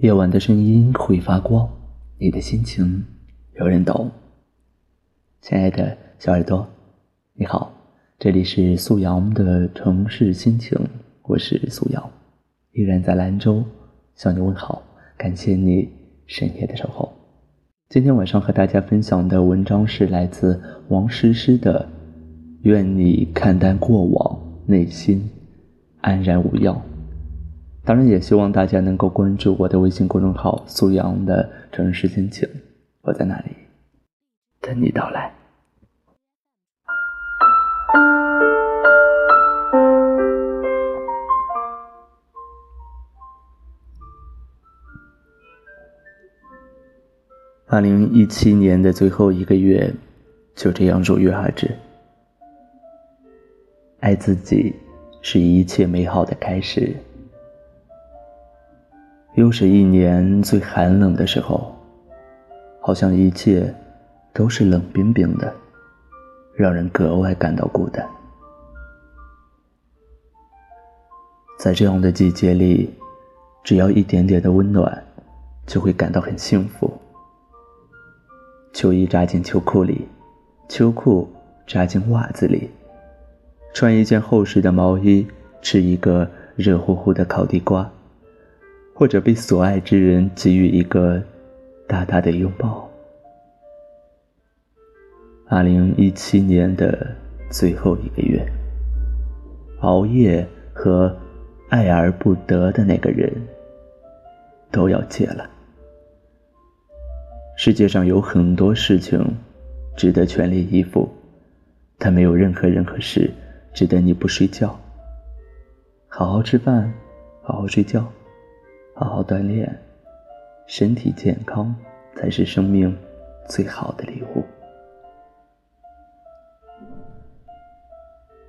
夜晚的声音会发光，你的心情有人懂。亲爱的小耳朵，你好，这里是素瑶的城市心情，我是素瑶，依然在兰州向你问好，感谢你深夜的守候。今天晚上和大家分享的文章是来自王诗诗的《愿你看淡过往，内心安然无恙》。当然，也希望大家能够关注我的微信公众号“苏阳的城市心情”，我在那里等你到来。二零一七年的最后一个月，就这样如约而至。爱自己，是一切美好的开始。又是一年最寒冷的时候，好像一切都是冷冰冰的，让人格外感到孤单。在这样的季节里，只要一点点的温暖，就会感到很幸福。秋衣扎进秋裤里，秋裤扎进袜子里，穿一件厚实的毛衣，吃一个热乎乎的烤地瓜。或者被所爱之人给予一个大大的拥抱。二零一七年的最后一个月，熬夜和爱而不得的那个人都要戒了。世界上有很多事情值得全力以赴，但没有任何任何事值得你不睡觉。好好吃饭，好好睡觉。好好锻炼，身体健康才是生命最好的礼物。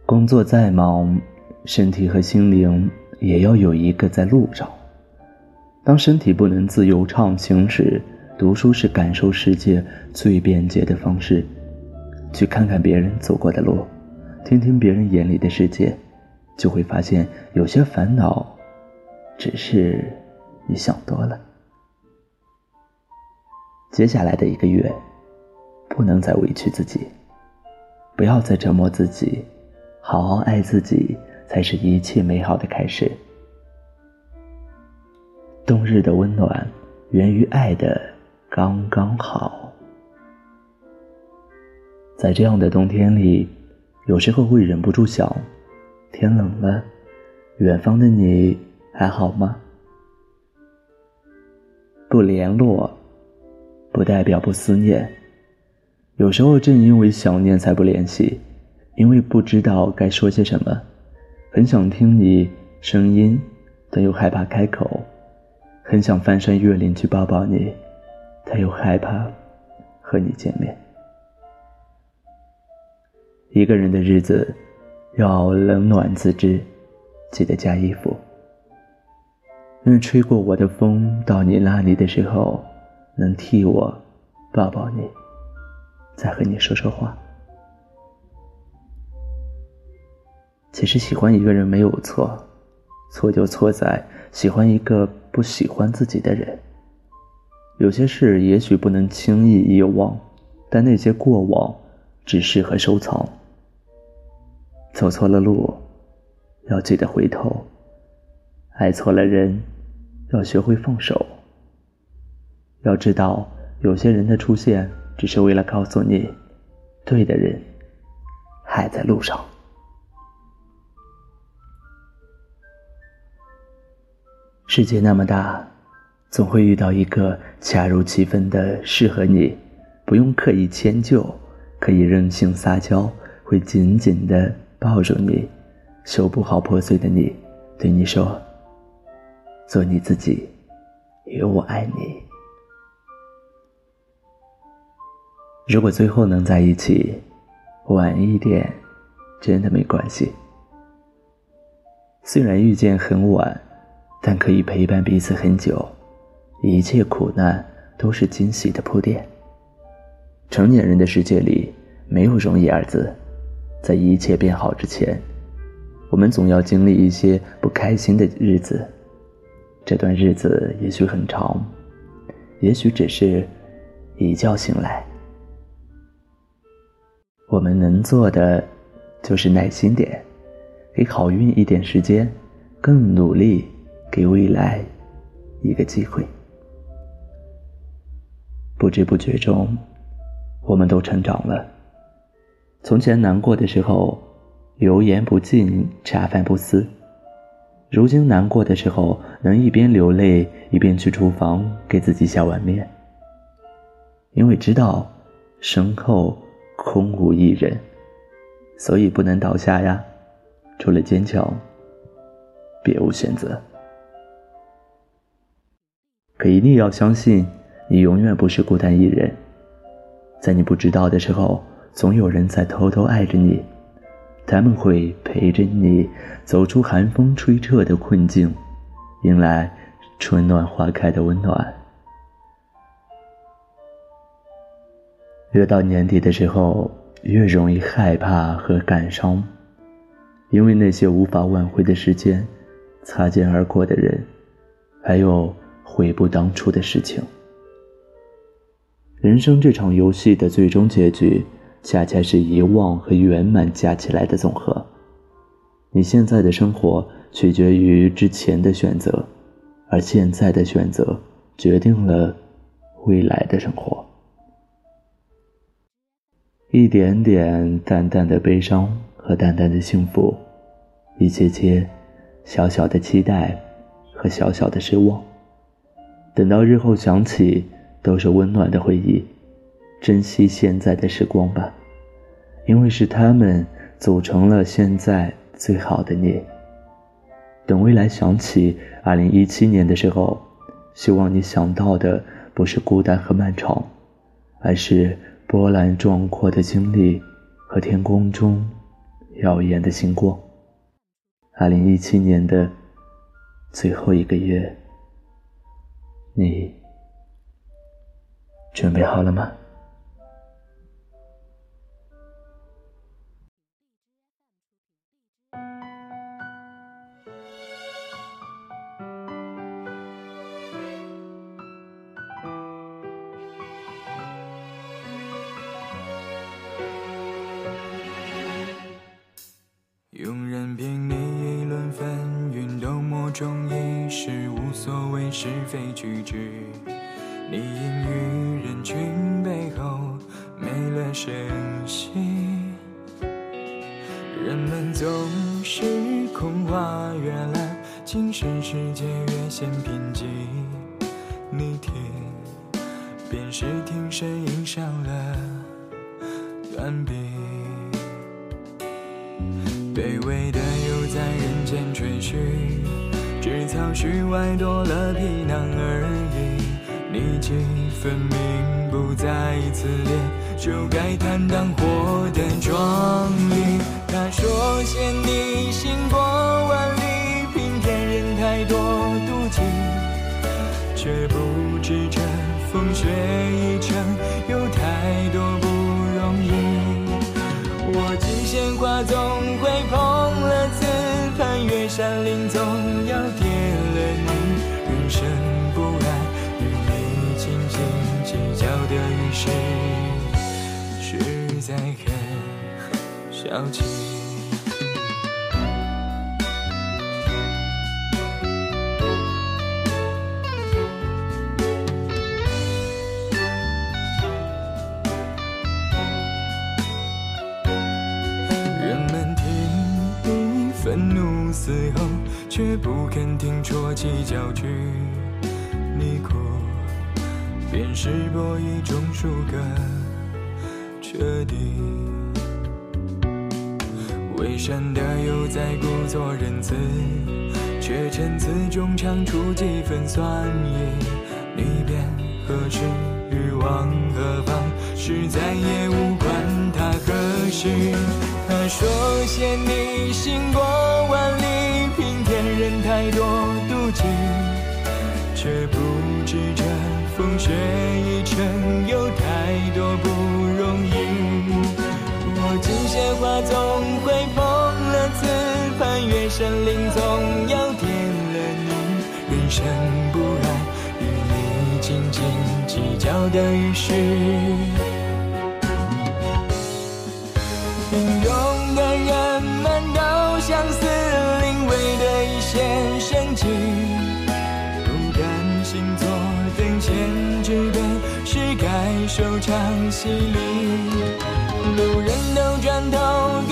工作再忙，身体和心灵也要有一个在路上。当身体不能自由畅行时，读书是感受世界最便捷的方式。去看看别人走过的路，听听别人眼里的世界，就会发现有些烦恼，只是。你想多了。接下来的一个月，不能再委屈自己，不要再折磨自己，好好爱自己，才是一切美好的开始。冬日的温暖源于爱的刚刚好。在这样的冬天里，有时候会忍不住想：天冷了，远方的你还好吗？不联络，不代表不思念。有时候正因为想念才不联系，因为不知道该说些什么，很想听你声音，但又害怕开口；很想翻山越岭去抱抱你，但又害怕和你见面。一个人的日子，要冷暖自知，记得加衣服。愿吹过我的风到你那里的时候，能替我抱抱你，再和你说说话。其实喜欢一个人没有错，错就错在喜欢一个不喜欢自己的人。有些事也许不能轻易遗忘，但那些过往只适合收藏。走错了路，要记得回头。爱错了人，要学会放手。要知道，有些人的出现只是为了告诉你，对的人还在路上。世界那么大，总会遇到一个恰如其分的适合你，不用刻意迁就，可以任性撒娇，会紧紧的抱住你，修补好破碎的你，对你说。做你自己，因为我爱你。如果最后能在一起，晚一点，真的没关系。虽然遇见很晚，但可以陪伴彼此很久。一切苦难都是惊喜的铺垫。成年人的世界里，没有容易二字。在一切变好之前，我们总要经历一些不开心的日子。这段日子也许很长，也许只是一觉醒来。我们能做的就是耐心点，给好运一点时间，更努力，给未来一个机会。不知不觉中，我们都成长了。从前难过的时候，油盐不进，茶饭不思；如今难过的时候，能一边流泪一边去厨房给自己下碗面，因为知道身后。空无一人，所以不能倒下呀！除了坚强，别无选择。可一定要相信，你永远不是孤单一人。在你不知道的时候，总有人在偷偷爱着你，他们会陪着你走出寒风吹彻的困境，迎来春暖花开的温暖。越到年底的时候，越容易害怕和感伤，因为那些无法挽回的时间、擦肩而过的人，还有悔不当初的事情。人生这场游戏的最终结局，恰恰是遗忘和圆满加起来的总和。你现在的生活取决于之前的选择，而现在的选择决定了未来的生活。一点点淡淡的悲伤和淡淡的幸福，一些些小小的期待和小小的失望，等到日后想起，都是温暖的回忆。珍惜现在的时光吧，因为是他们组成了现在最好的你。等未来想起二零一七年的时候，希望你想到的不是孤单和漫长，而是。波澜壮阔的经历和天空中耀眼的星光。二零一七年的最后一个月，你准备好了吗？是非曲直，你隐于人群背后没了声息。人们总是空话越烂，精神世界越显贫瘠。你听，便是听声音上了断臂。卑微的又在人间吹嘘。只草虚外多了皮囊而已，你既分明不再自恋，就该坦荡活得壮丽。他说见你星光万小气。人们听你愤怒嘶吼，却不肯听啜泣叫屈。你哭。便是博一种数个彻底，伪善的又在故作仁慈，却陈词中尝出几分酸意。你便何时欲往何方？是再也无关他何时。他说嫌你行过万里，平添人太多妒忌，却不知这。风雪一程有太多不容易，我锦鲜花总生不染，与你斤斤计较的于事。平庸的人们都相似，临危的一线生机，不甘心坐等闲之辈，是该收场戏里。路人都转头。